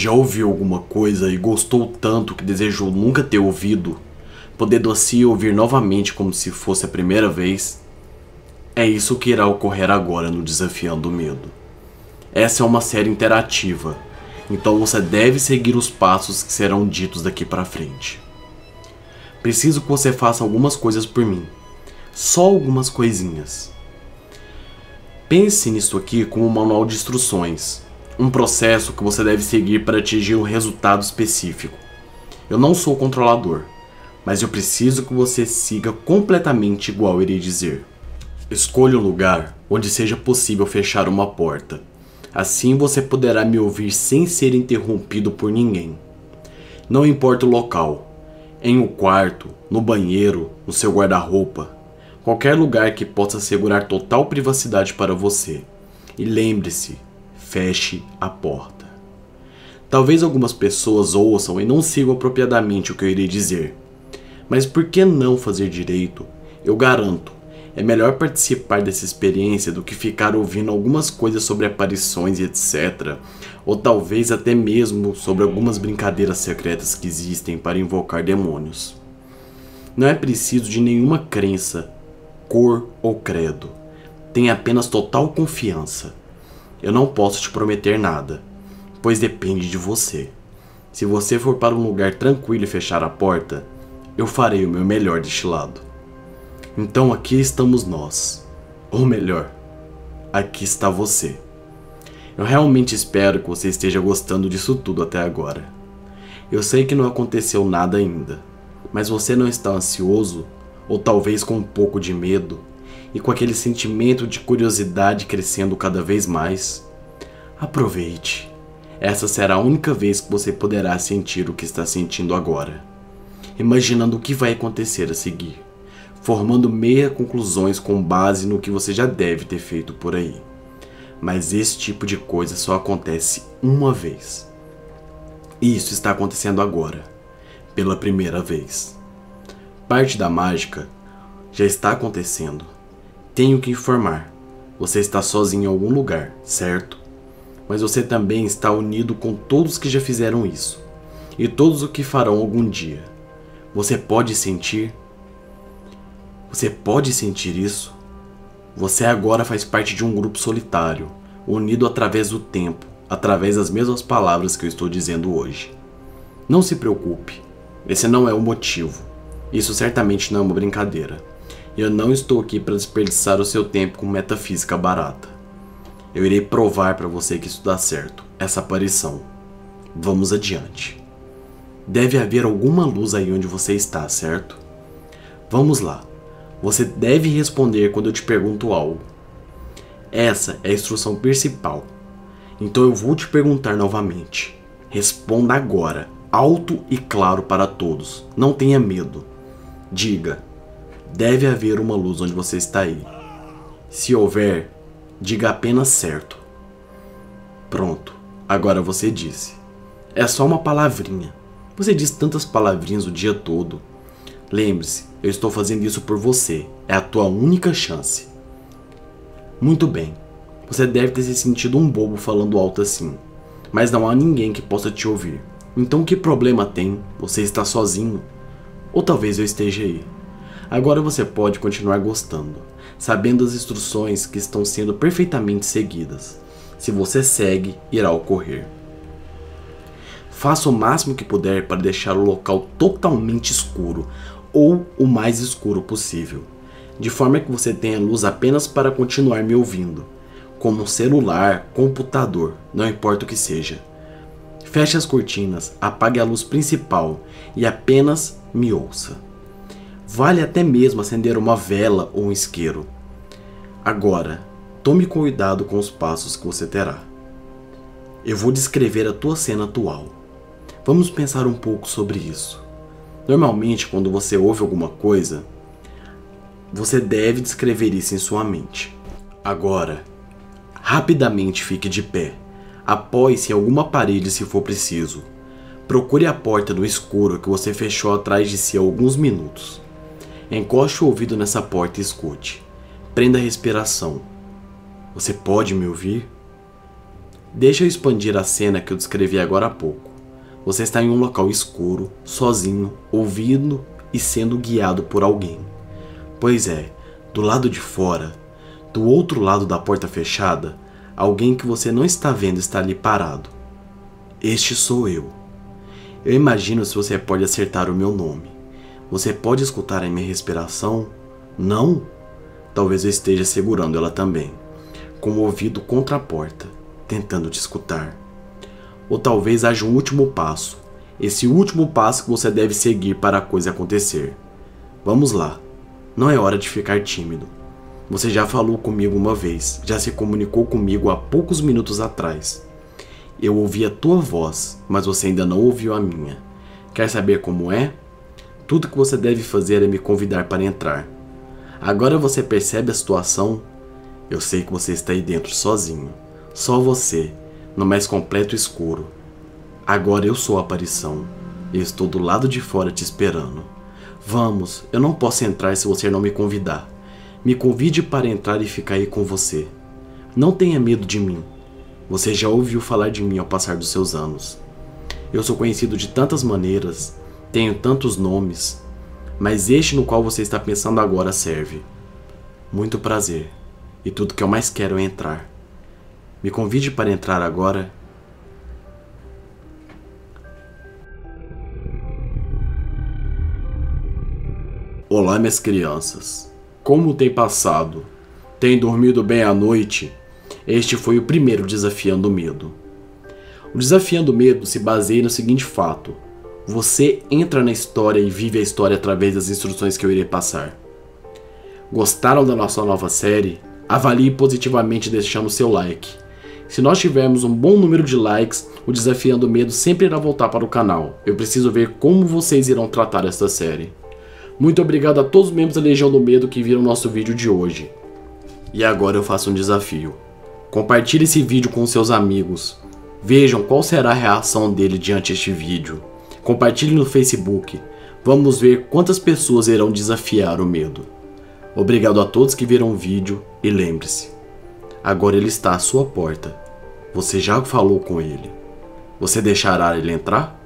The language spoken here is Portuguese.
já ouviu alguma coisa e gostou tanto que desejou nunca ter ouvido, podendo assim ouvir novamente como se fosse a primeira vez? É isso que irá ocorrer agora no Desafiando o Medo. Essa é uma série interativa, então você deve seguir os passos que serão ditos daqui para frente. Preciso que você faça algumas coisas por mim. Só algumas coisinhas. Pense nisso aqui como um manual de instruções, um processo que você deve seguir para atingir um resultado específico. Eu não sou controlador, mas eu preciso que você siga completamente igual eu irei dizer. Escolha um lugar onde seja possível fechar uma porta Assim você poderá me ouvir sem ser interrompido por ninguém. Não importa o local, em um quarto, no banheiro, no seu guarda-roupa, qualquer lugar que possa assegurar total privacidade para você. E lembre-se, feche a porta. Talvez algumas pessoas ouçam e não sigam apropriadamente o que eu irei dizer. Mas por que não fazer direito? Eu garanto, é melhor participar dessa experiência do que ficar ouvindo algumas coisas sobre aparições e etc. Ou talvez até mesmo sobre algumas brincadeiras secretas que existem para invocar demônios. Não é preciso de nenhuma crença, cor ou credo. Tenha apenas total confiança. Eu não posso te prometer nada, pois depende de você. Se você for para um lugar tranquilo e fechar a porta, eu farei o meu melhor deste lado. Então aqui estamos nós. Ou melhor, aqui está você. Eu realmente espero que você esteja gostando disso tudo até agora. Eu sei que não aconteceu nada ainda, mas você não está ansioso, ou talvez com um pouco de medo, e com aquele sentimento de curiosidade crescendo cada vez mais? Aproveite. Essa será a única vez que você poderá sentir o que está sentindo agora, imaginando o que vai acontecer a seguir formando meia conclusões com base no que você já deve ter feito por aí. Mas esse tipo de coisa só acontece uma vez. E isso está acontecendo agora, pela primeira vez. Parte da mágica já está acontecendo. Tenho que informar. Você está sozinho em algum lugar, certo? Mas você também está unido com todos que já fizeram isso e todos o que farão algum dia. Você pode sentir você pode sentir isso? Você agora faz parte de um grupo solitário, unido através do tempo, através das mesmas palavras que eu estou dizendo hoje. Não se preocupe, esse não é o motivo. Isso certamente não é uma brincadeira. Eu não estou aqui para desperdiçar o seu tempo com metafísica barata. Eu irei provar para você que isso dá certo, essa aparição. Vamos adiante. Deve haver alguma luz aí onde você está, certo? Vamos lá. Você deve responder quando eu te pergunto algo. Essa é a instrução principal. Então eu vou te perguntar novamente. Responda agora, alto e claro para todos. Não tenha medo. Diga: deve haver uma luz onde você está aí. Se houver, diga apenas certo. Pronto, agora você disse. É só uma palavrinha. Você diz tantas palavrinhas o dia todo. Lembre-se, eu estou fazendo isso por você. É a tua única chance. Muito bem. Você deve ter se sentido um bobo falando alto assim. Mas não há ninguém que possa te ouvir. Então que problema tem? Você está sozinho? Ou talvez eu esteja aí. Agora você pode continuar gostando, sabendo as instruções que estão sendo perfeitamente seguidas. Se você segue, irá ocorrer. Faça o máximo que puder para deixar o local totalmente escuro, ou o mais escuro possível, de forma que você tenha luz apenas para continuar me ouvindo, como um celular, computador, não importa o que seja. Feche as cortinas, apague a luz principal e apenas me ouça. Vale até mesmo acender uma vela ou um isqueiro. Agora, tome cuidado com os passos que você terá. Eu vou descrever a tua cena atual. Vamos pensar um pouco sobre isso. Normalmente, quando você ouve alguma coisa, você deve descrever isso em sua mente. Agora, rapidamente fique de pé. Apoie-se em alguma parede se for preciso. Procure a porta no escuro que você fechou atrás de si há alguns minutos. Encoste o ouvido nessa porta e escute. Prenda a respiração. Você pode me ouvir? Deixa eu expandir a cena que eu descrevi agora há pouco. Você está em um local escuro, sozinho, ouvindo e sendo guiado por alguém. Pois é, do lado de fora, do outro lado da porta fechada, alguém que você não está vendo está ali parado. Este sou eu. Eu imagino se você pode acertar o meu nome. Você pode escutar a minha respiração? Não? Talvez eu esteja segurando ela também, com o ouvido contra a porta, tentando te escutar. Ou talvez haja um último passo, esse último passo que você deve seguir para a coisa acontecer. Vamos lá. Não é hora de ficar tímido. Você já falou comigo uma vez, já se comunicou comigo há poucos minutos atrás. Eu ouvi a tua voz, mas você ainda não ouviu a minha. Quer saber como é? Tudo que você deve fazer é me convidar para entrar. Agora você percebe a situação? Eu sei que você está aí dentro sozinho. Só você, no mais completo escuro. Agora eu sou a aparição. E estou do lado de fora te esperando. Vamos, eu não posso entrar se você não me convidar. Me convide para entrar e ficar aí com você. Não tenha medo de mim. Você já ouviu falar de mim ao passar dos seus anos. Eu sou conhecido de tantas maneiras, tenho tantos nomes, mas este no qual você está pensando agora serve. Muito prazer, e tudo que eu mais quero é entrar. Me convide para entrar agora. Olá, minhas crianças. Como tem passado? Tem dormido bem à noite? Este foi o primeiro Desafiando o Medo. O Desafiando o Medo se baseia no seguinte fato: você entra na história e vive a história através das instruções que eu irei passar. Gostaram da nossa nova série? Avalie positivamente deixando seu like. Se nós tivermos um bom número de likes, o Desafiando o Medo sempre irá voltar para o canal. Eu preciso ver como vocês irão tratar esta série. Muito obrigado a todos os membros da Legião do Medo que viram nosso vídeo de hoje. E agora eu faço um desafio. Compartilhe esse vídeo com seus amigos. Vejam qual será a reação dele diante este vídeo. Compartilhe no Facebook. Vamos ver quantas pessoas irão desafiar o medo. Obrigado a todos que viram o vídeo e lembre-se, agora ele está à sua porta. Você já falou com ele. Você deixará ele entrar?